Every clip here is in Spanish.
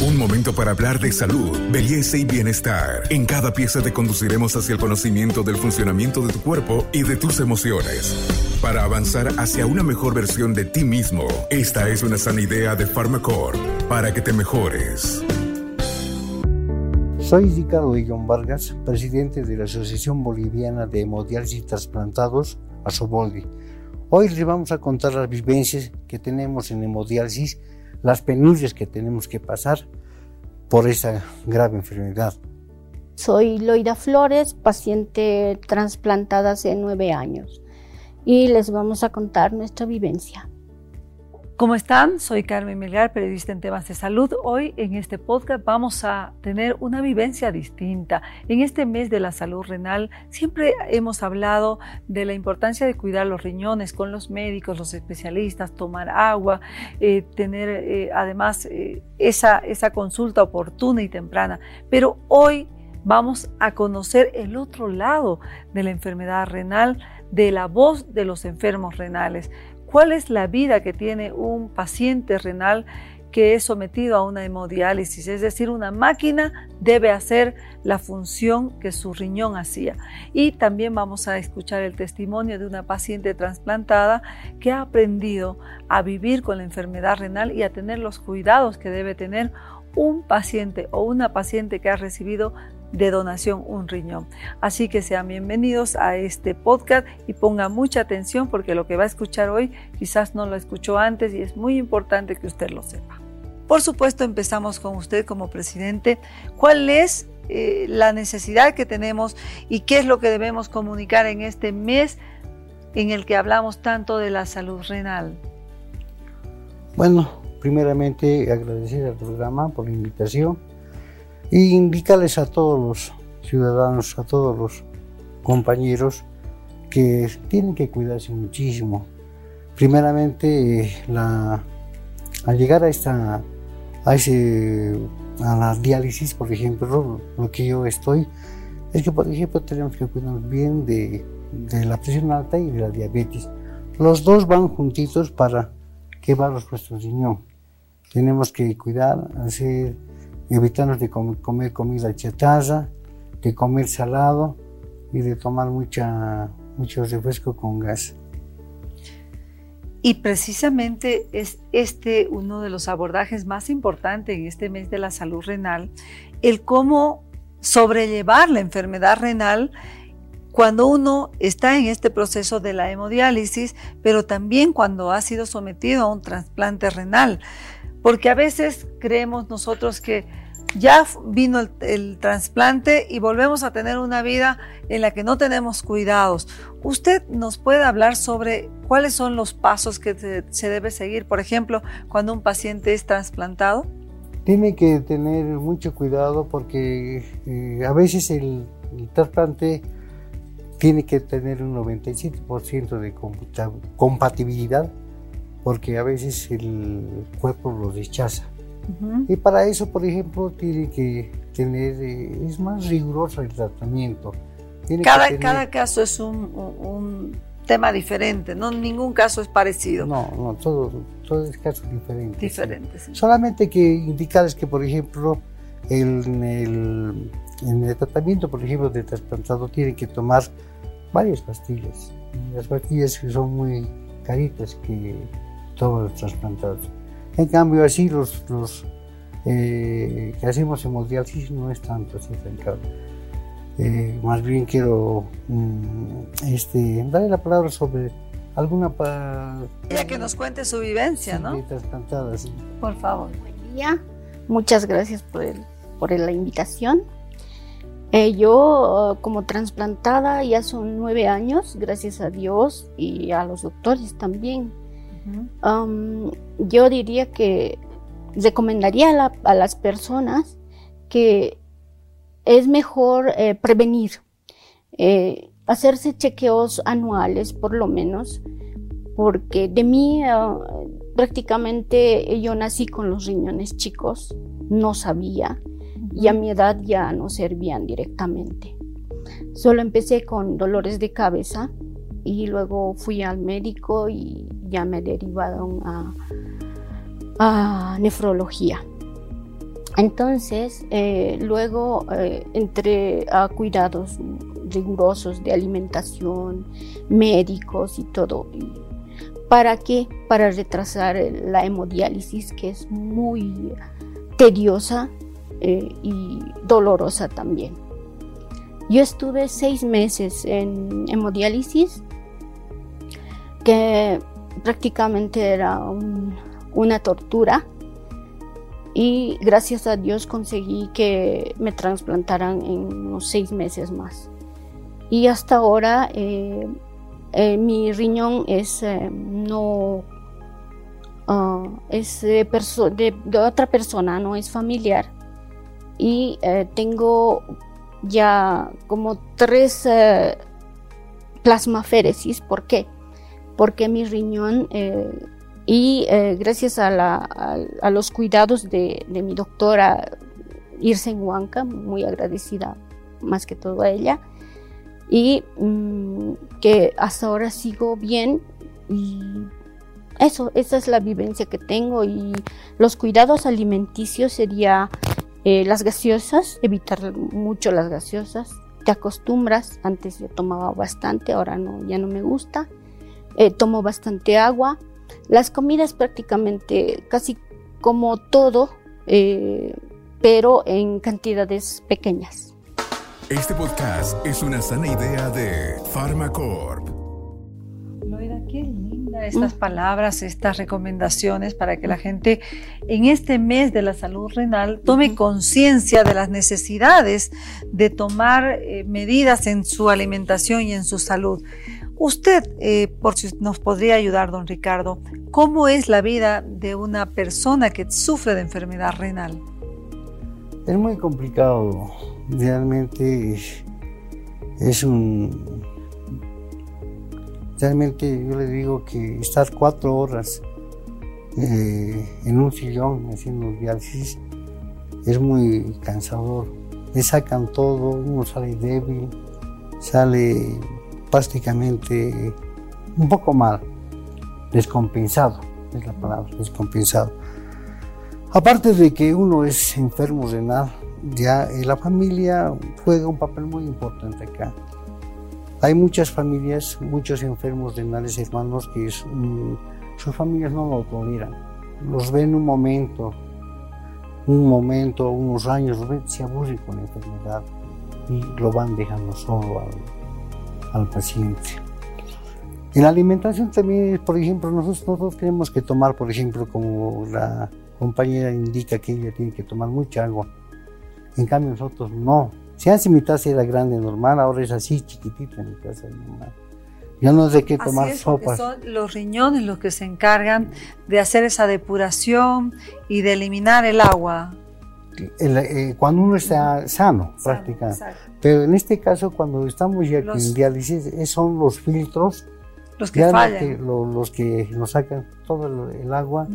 Un momento para hablar de salud, belleza y bienestar. En cada pieza te conduciremos hacia el conocimiento del funcionamiento de tu cuerpo y de tus emociones. Para avanzar hacia una mejor versión de ti mismo, esta es una sana idea de Pharmacore para que te mejores. Soy Ricardo Guillón Vargas, presidente de la Asociación Boliviana de Hemodiálisis Transplantados, ASOBOLDI. Hoy les vamos a contar las vivencias que tenemos en hemodiálisis, las penurias que tenemos que pasar por esa grave enfermedad. Soy Loida Flores, paciente trasplantada hace nueve años y les vamos a contar nuestra vivencia. ¿Cómo están? Soy Carmen Melgar, periodista en temas de salud. Hoy en este podcast vamos a tener una vivencia distinta. En este mes de la salud renal siempre hemos hablado de la importancia de cuidar los riñones con los médicos, los especialistas, tomar agua, eh, tener eh, además eh, esa, esa consulta oportuna y temprana. Pero hoy vamos a conocer el otro lado de la enfermedad renal, de la voz de los enfermos renales cuál es la vida que tiene un paciente renal que es sometido a una hemodiálisis, es decir, una máquina debe hacer la función que su riñón hacía. Y también vamos a escuchar el testimonio de una paciente trasplantada que ha aprendido a vivir con la enfermedad renal y a tener los cuidados que debe tener un paciente o una paciente que ha recibido de donación un riñón. Así que sean bienvenidos a este podcast y pongan mucha atención porque lo que va a escuchar hoy quizás no lo escuchó antes y es muy importante que usted lo sepa. Por supuesto, empezamos con usted como presidente. ¿Cuál es eh, la necesidad que tenemos y qué es lo que debemos comunicar en este mes en el que hablamos tanto de la salud renal? Bueno, primeramente agradecer al programa por la invitación y indicarles a todos los ciudadanos, a todos los compañeros que tienen que cuidarse muchísimo. Primeramente, la, al llegar a esta a, ese, a la diálisis, por ejemplo, lo que yo estoy, es que, por ejemplo, tenemos que cuidarnos bien de, de la presión alta y de la diabetes. Los dos van juntitos para quemar los nuestros riñón. Tenemos que cuidar, hacer evitarnos de comer comida chatarra, de comer salado y de tomar mucha, mucho refresco con gas. Y precisamente es este uno de los abordajes más importantes en este mes de la salud renal, el cómo sobrellevar la enfermedad renal cuando uno está en este proceso de la hemodiálisis, pero también cuando ha sido sometido a un trasplante renal. Porque a veces creemos nosotros que ya vino el, trasplante y volvemos a tener una vida en la que no tenemos cuidados. ¿Usted nos puede hablar sobre cuáles son los pasos que se, debe seguir, por ejemplo, cuando un paciente es trasplantado? Tiene que tener mucho cuidado porque eh, a veces el, trasplante tiene que tener un 97% de compatibilidad porque a veces el cuerpo lo rechaza. Y para eso, por ejemplo, tiene que tener, eh, es más riguroso el tratamiento. cada, cada caso es un, tema diferente, no ningún caso es parecido. No, no, todo, todo es caso diferente. Diferente, Solamente que indicarles que, por ejemplo, en, el, en el tratamiento, por ejemplo, de trasplantado, tienen que tomar varias pastillas. Las pastillas que son muy caritas que toman los trasplantados. En cambio, así los, los eh, que hacemos hemodiálisis no es tanto así eh, más bien quiero mm, este, darle la palabra sobre alguna para... Ya que nos cuente su vivencia, ¿no? Por favor. Buen día. Muchas gracias por, el, por la invitación. Eh, yo como trasplantada ya son nueve años, gracias a Dios y a los doctores también yo diría que recomendaría a, las personas que es mejor eh, prevenir, eh, hacerse chequeos anuales por lo menos, porque de mí ah, prácticamente yo nací con los riñones chicos, no sabía y a mi edad ya no servían directamente. Solo empecé con dolores de cabeza y luego fui al médico y ya me derivaron a, nefrología. Entonces, eh, luego eh, entré a cuidados rigurosos de alimentación, médicos y todo. ¿Para qué? Para retrasar la hemodiálisis, que es muy tediosa eh, y dolorosa también. Yo estuve seis meses en hemodiálisis, que prácticamente era una tortura y gracias a Dios conseguí que me trasplantaran en unos seis meses más. Y hasta ahora eh, eh, mi riñón es eh, no ah, es de, otra persona, no es familiar. Y tengo ya como tres plasmaféresis. ¿Por qué? Porque mi riñón y gracias a, los cuidados de, mi doctora Irsen Huanca, muy agradecida más que todo a ella, y mm, que hasta ahora sigo bien y eso, esa es la vivencia que tengo y los cuidados alimenticios sería eh, las gaseosas, evitar mucho las gaseosas, te acostumbras, antes yo tomaba bastante, ahora no, ya no me gusta, eh, tomo bastante agua, las comidas prácticamente casi como todo, eh, pero en cantidades pequeñas. Este podcast es una sana idea de Pharmacorp. Loida, qué linda estas palabras, estas recomendaciones para que la gente en este mes de la salud renal tome conciencia de las necesidades de tomar eh, medidas en su alimentación y en su salud. Usted, eh, por si nos podría ayudar, don Ricardo, ¿cómo es la vida de una persona que sufre de enfermedad renal? Es muy complicado realmente es un... Realmente yo le digo que estar cuatro horas eh, en un sillón haciendo diálisis es muy cansador. Le sacan todo, uno sale débil, sale prácticamente un poco mal, descompensado, es la palabra, descompensado. Aparte de que uno es enfermo renal, ya eh, la familia juega un papel muy importante acá. Hay muchas familias, muchos enfermos renales hermanos que sus familias no lo toleran. Los ven un momento, un momento, unos años, se aburren con la enfermedad y lo van dejando solo al, al paciente. En la alimentación también, por ejemplo, nosotros, nosotros tenemos que tomar, por ejemplo, como la compañera indica que ella tiene que tomar mucha agua en cambio nosotros no. Si antes mi taza era grande, normal, ahora es así, chiquitita mi taza normal. Yo no sé qué tomar es, sopas. Son los riñones los que se encargan de hacer esa depuración y de eliminar el agua. Eh, cuando uno está sano, prácticamente. Pero en este caso, cuando estamos ya en diálisis, son los filtros los que fallan. los que nos sacan todo el, agua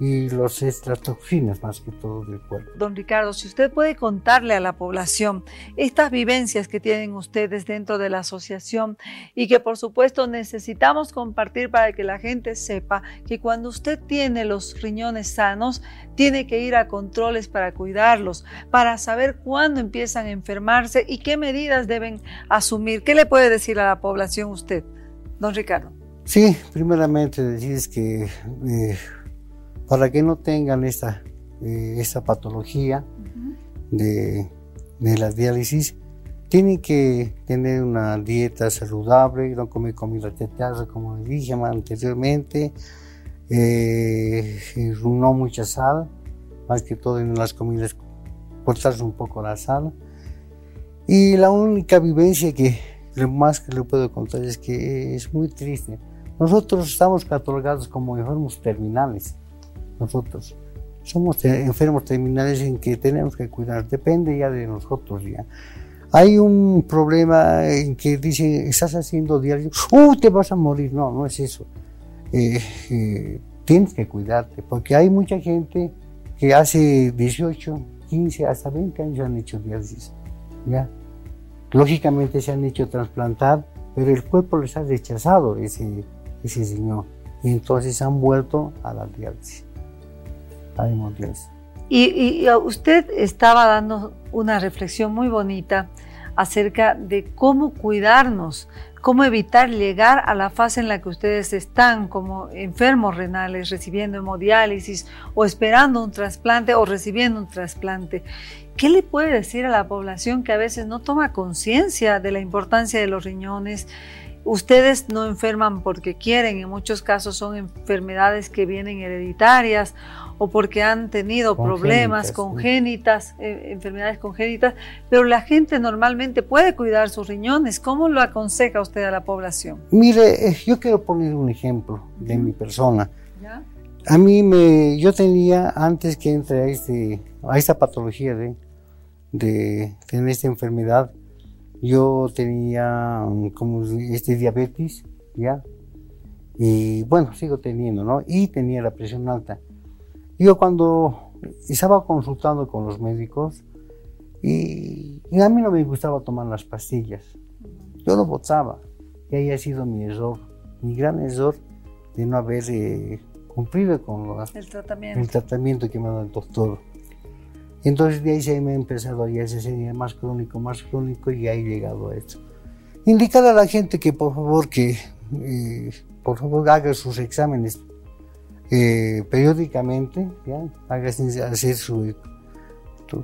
y los, las toxinas más que todo del cuerpo. Don Ricardo, si usted puede contarle a la población estas vivencias que tienen ustedes dentro de la asociación y que por supuesto necesitamos compartir para que la gente sepa que cuando usted tiene los riñones sanos, tiene que ir a controles para cuidarlos, para saber cuándo empiezan a enfermarse y qué medidas deben asumir. ¿Qué le puede decir a la población usted, don Ricardo? Sí, primeramente decir que... Eh, para que no tengan esta, eh, esta patología de, de, la diálisis, tienen que tener una dieta saludable, no comer comida chatarra como dije anteriormente, eh, no mucha sal, más que todo en las comidas cortarse un poco la sal. Y la única vivencia que lo más que le puedo contar es que es muy triste. Nosotros estamos catalogados como enfermos terminales nosotros. Somos enfermos terminales en que tenemos que cuidar, depende ya de nosotros ya. Hay un problema en que dicen, estás haciendo diario, ¡uh, te vas a morir! No, no es eso. Eh, eh, tienes que cuidarte, porque hay mucha gente que hace 18, 15, hasta 20 años han hecho diálisis. ¿ya? Lógicamente se han hecho trasplantar, pero el cuerpo les ha rechazado ese, ese señor. Y entonces han vuelto a la diálisis. Y, y, usted estaba dando una reflexión muy bonita acerca de cómo cuidarnos, cómo evitar llegar a la fase en la que ustedes están como enfermos renales, recibiendo hemodiálisis o esperando un trasplante o recibiendo un trasplante. ¿Qué le puede decir a la población que a veces no toma conciencia de la importancia de los riñones? Ustedes no enferman porque quieren, en muchos casos son enfermedades que vienen hereditarias o porque han tenido problemas congénitas, eh, enfermedades congénitas, pero la gente normalmente puede cuidar sus riñones. ¿Cómo lo aconseja usted a la población? Mire, eh, yo quiero poner un ejemplo de mi persona. A mí me, yo tenía antes que entre a, este, a esta patología de, de tener esta enfermedad, yo tenía como este diabetes, ¿ya? Y bueno, sigo teniendo, ¿no? Y tenía la presión alta. Yo cuando estaba consultando con los médicos, y, a mí no me gustaba tomar las pastillas. Yo lo botaba. Y ahí ha sido mi error, mi gran error de no haber eh, cumplido con el, tratamiento. el tratamiento que me ha dado el doctor. Entonces de ahí se me ha empezado a ese sería más crónico, más crónico y ahí he llegado a esto. Indicar a la gente que por favor que eh, por favor haga sus exámenes eh, periódicamente, ¿ya? hacer su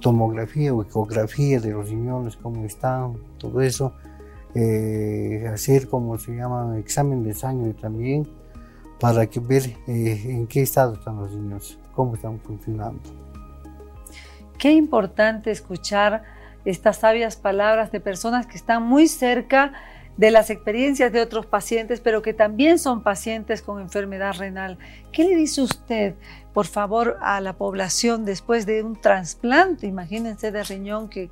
tomografía o ecografía de los riñones, cómo están, todo eso, eh, hacer como se llama examen de sangre también, para que ver en qué estado están los riñones, cómo están funcionando. Qué importante escuchar estas sabias palabras de personas que están muy cerca de las experiencias de otros pacientes, pero que también son pacientes con enfermedad renal. ¿Qué le dice usted, por favor, a la población después de un trasplante? Imagínense de riñón que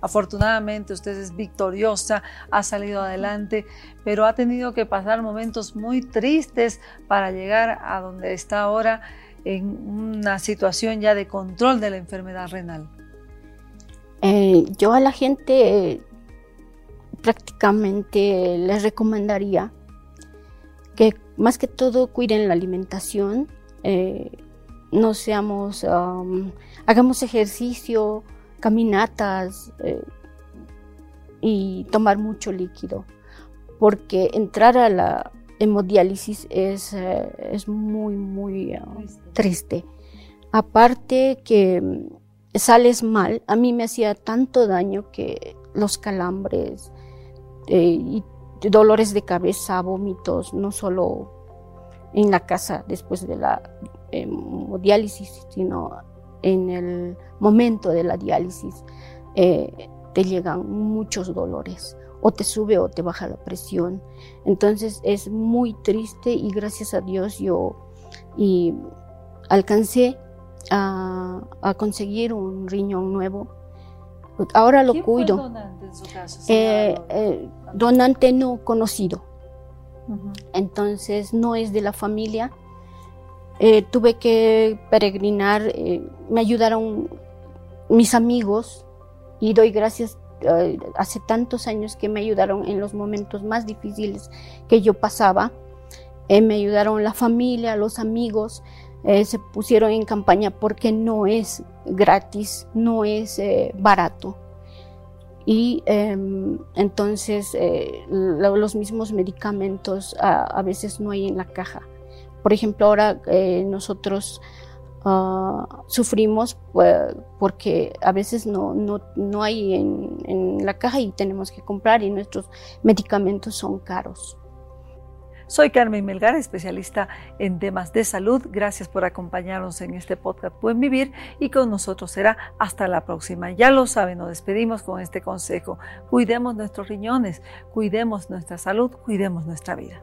afortunadamente usted es victoriosa, ha salido adelante, pero ha tenido que pasar momentos muy tristes para llegar a donde está ahora en una situación ya de control de la enfermedad renal. Eh, yo a la gente prácticamente les recomendaría que más que todo cuiden la alimentación, eh, no seamos, hagamos ejercicio, caminatas eh, y tomar mucho líquido, porque entrar a la hemodiálisis es, eh, es muy, muy triste. Aparte que mm, sales mal, a mí me hacía tanto daño que los calambres, eh, y dolores de cabeza, vómitos, no solo en la casa después de la hemodiálisis, sino en el momento de la diálisis, eh, te llegan muchos dolores, o te sube o te baja la presión. Entonces es muy triste y gracias a Dios yo y alcancé a, a conseguir un riñón nuevo Ahora lo cuido. donante en su caso? Eh, eh, donante no conocido. Entonces no es de la familia. Eh, tuve que peregrinar, me ayudaron mis amigos y doy gracias hace tantos años que me ayudaron en los momentos más difíciles que yo pasaba. me ayudaron la familia, los amigos, eh, se pusieron en campaña porque no es gratis, no es eh, barato. Y em, entonces eh, los mismos medicamentos a, veces no hay en la caja. Por ejemplo, ahora nosotros ah, sufrimos pues, porque a veces no, no, no hay en, en la caja y tenemos que comprar y nuestros medicamentos son caros. Soy Carmen Melgar, especialista en temas de salud. Gracias por acompañarnos en este podcast Buen Vivir y con nosotros será hasta la próxima. Ya lo saben, nos despedimos con este consejo. Cuidemos nuestros riñones, cuidemos nuestra salud, cuidemos nuestra vida.